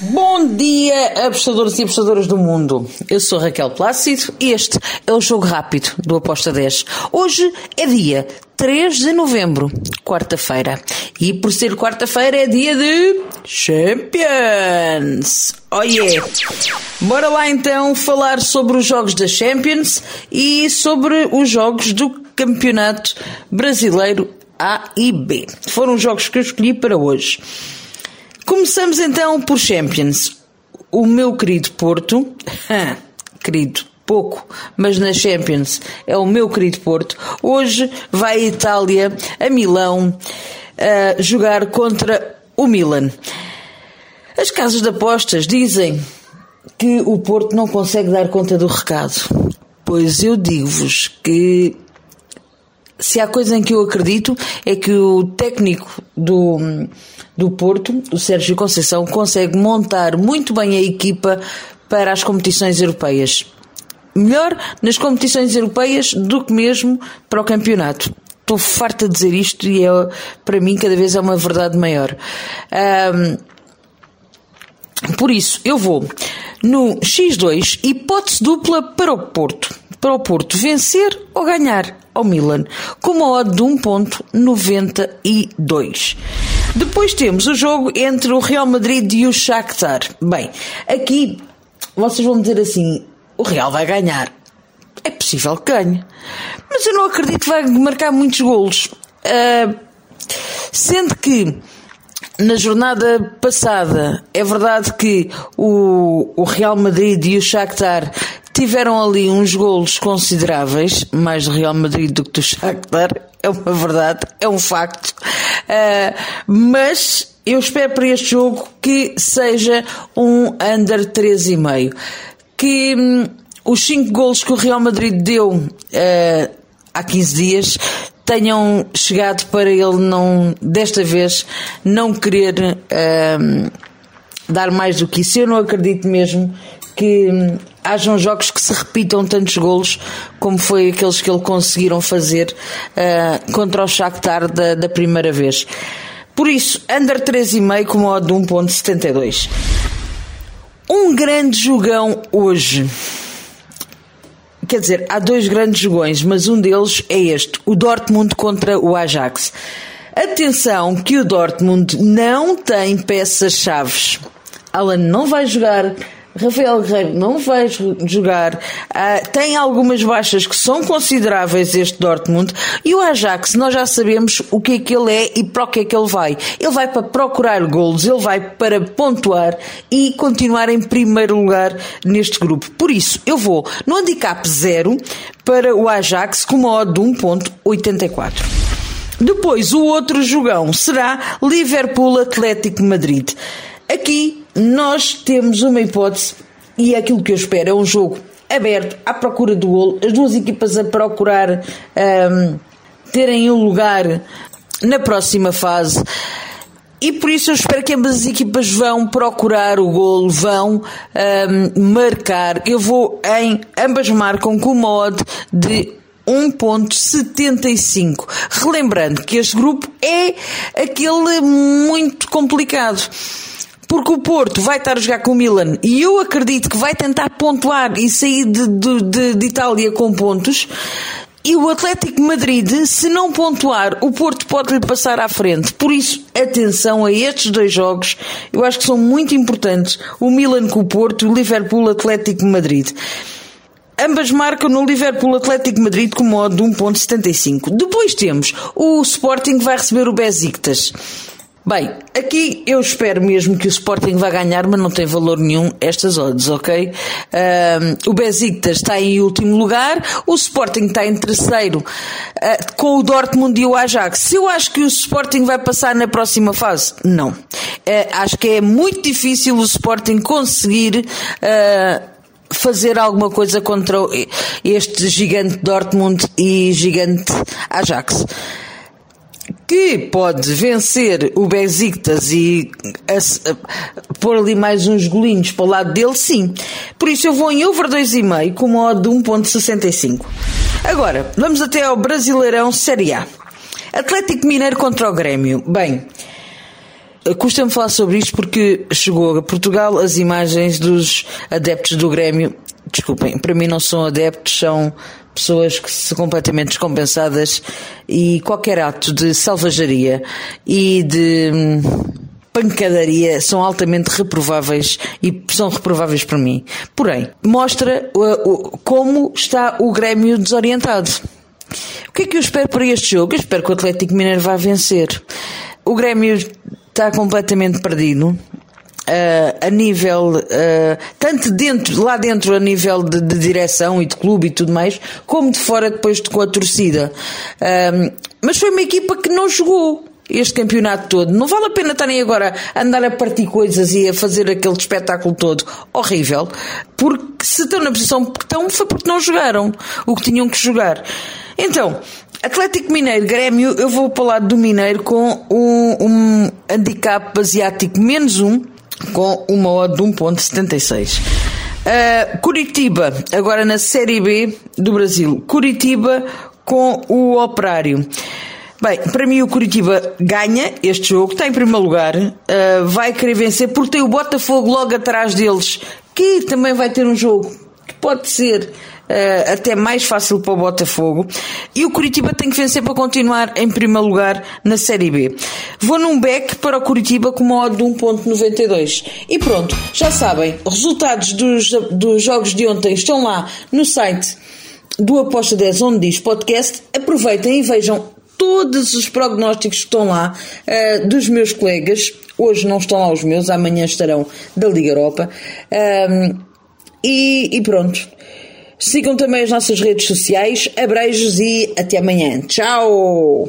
Bom dia, apostadores e apostadoras do mundo. Eu sou Raquel Plácido e este é o Jogo Rápido do Aposta 10. Hoje é dia 3 de novembro, quarta-feira. E por ser quarta-feira é dia de Champions. Oh yeah! Bora lá então falar sobre os jogos da Champions e sobre os jogos do Campeonato Brasileiro A e B. Foram os jogos que eu escolhi para hoje. Começamos então por Champions. O meu querido Porto, querido, pouco, mas na Champions é o meu querido Porto. Hoje vai à Itália, a Milão, a jogar contra o Milan. As casas de apostas dizem que o Porto não consegue dar conta do recado. Pois eu digo-vos que se há coisa em que eu acredito é que o técnico do, do Porto, o Sérgio Conceição, consegue montar muito bem a equipa para as competições europeias. Melhor nas competições europeias do que mesmo para o campeonato. Estou farta de dizer isto e é, para mim cada vez é uma verdade maior. Um, por isso, eu vou no X2, hipótese dupla para o Porto. Para o Porto vencer ou ganhar ao Milan, com uma odd de 1.92. Depois temos o jogo entre o Real Madrid e o Shakhtar. Bem, aqui vocês vão dizer assim, o Real vai ganhar. É possível que ganhe. Mas eu não acredito que vai marcar muitos golos. Uh, sendo que na jornada passada é verdade que o, o Real Madrid e o Shakhtar tiveram ali uns golos consideráveis, mais do Real Madrid do que do Shakhtar, é uma verdade, é um facto. Uh, mas eu espero para este jogo que seja um under 3,5. Que hum, os 5 golos que o Real Madrid deu uh, há 15 dias tenham chegado para ele não, desta vez, não querer uh, dar mais do que isso. Eu não acredito mesmo que hum, hajam jogos que se repitam tantos golos como foi aqueles que ele conseguiram fazer uh, contra o Shakhtar da, da primeira vez. Por isso, under 3,5 com modo de 1.72. Um grande jogão hoje. Quer dizer, há dois grandes jogões, mas um deles é este, o Dortmund contra o Ajax. Atenção que o Dortmund não tem peças-chaves. Alan não vai jogar, Rafael Guerreiro não vai jogar, uh, tem algumas baixas que são consideráveis este Dortmund e o Ajax, nós já sabemos o que é que ele é e para o que é que ele vai. Ele vai para procurar golos, ele vai para pontuar e continuar em primeiro lugar neste grupo. Por isso, eu vou no handicap zero para o Ajax com uma odd de 1.84. Depois, o outro jogão será Liverpool Atlético Madrid. Aqui nós temos uma hipótese e é aquilo que eu espero, é um jogo aberto, à procura do golo, as duas equipas a procurar um, terem um lugar na próxima fase. E por isso eu espero que ambas as equipas vão procurar o golo, vão um, marcar. Eu vou em ambas marcam com uma odd de 1.75. Relembrando que este grupo é aquele muito complicado porque o Porto vai estar a jogar com o Milan e eu acredito que vai tentar pontuar e sair de, de, de, de Itália com pontos. E o Atlético Madrid, se não pontuar, o Porto pode lhe passar à frente. Por isso, atenção a estes dois jogos. Eu acho que são muito importantes. O Milan com o Porto, o Liverpool Atlético Madrid. Ambas marcam no Liverpool Atlético Madrid com modo de 1.75. Depois temos o Sporting que vai receber o Besiktas. Bem, aqui eu espero mesmo que o Sporting vá ganhar, mas não tem valor nenhum estas odds, ok? Um, o Besiktas está em último lugar, o Sporting está em terceiro uh, com o Dortmund e o Ajax. Se eu acho que o Sporting vai passar na próxima fase, não. Uh, acho que é muito difícil o Sporting conseguir uh, fazer alguma coisa contra este gigante Dortmund e gigante Ajax que pode vencer o Besiktas e pôr ali mais uns golinhos para o lado dele, sim. Por isso eu vou em over 2,5 com uma odd de 1.65. Agora, vamos até ao Brasileirão Série A. Atlético Mineiro contra o Grêmio. Bem, custa-me falar sobre isto porque chegou a Portugal as imagens dos adeptos do Grêmio. Desculpem, para mim não são adeptos, são pessoas que são completamente descompensadas e qualquer ato de salvajaria e de hum, pancadaria são altamente reprováveis e são reprováveis para mim. Porém, mostra como está o Grêmio desorientado. O que é que eu espero para este jogo? Eu espero que o Atlético Mineiro vá vencer. O Grêmio está completamente perdido. Uh, a nível, uh, tanto dentro, lá dentro a nível de, de, direção e de clube e tudo mais, como de fora depois de, com a torcida. Uh, mas foi uma equipa que não jogou este campeonato todo. Não vale a pena estarem agora a andar a partir coisas e a fazer aquele espetáculo todo horrível, porque se estão na posição que estão foi porque não jogaram o que tinham que jogar. Então, Atlético Mineiro, Grêmio, eu vou para o lado do Mineiro com um, um handicap asiático menos um, com uma odd de 1.76. Uh, Curitiba, agora na Série B do Brasil. Curitiba com o Operário. Bem, para mim o Curitiba ganha este jogo, está em primeiro lugar, uh, vai querer vencer porque tem o Botafogo logo atrás deles, que também vai ter um jogo que pode ser uh, até mais fácil para o Botafogo. E o Curitiba tem que vencer para continuar em primeiro lugar na Série B. Vou num back para o Curitiba com uma odd de 1.92. E pronto, já sabem, resultados dos, dos jogos de ontem estão lá no site do Aposta 10, onde diz podcast. Aproveitem e vejam todos os prognósticos que estão lá uh, dos meus colegas. Hoje não estão lá os meus, amanhã estarão da Liga Europa. Um, e, e pronto. Sigam também as nossas redes sociais. Abreijos e até amanhã. Tchau!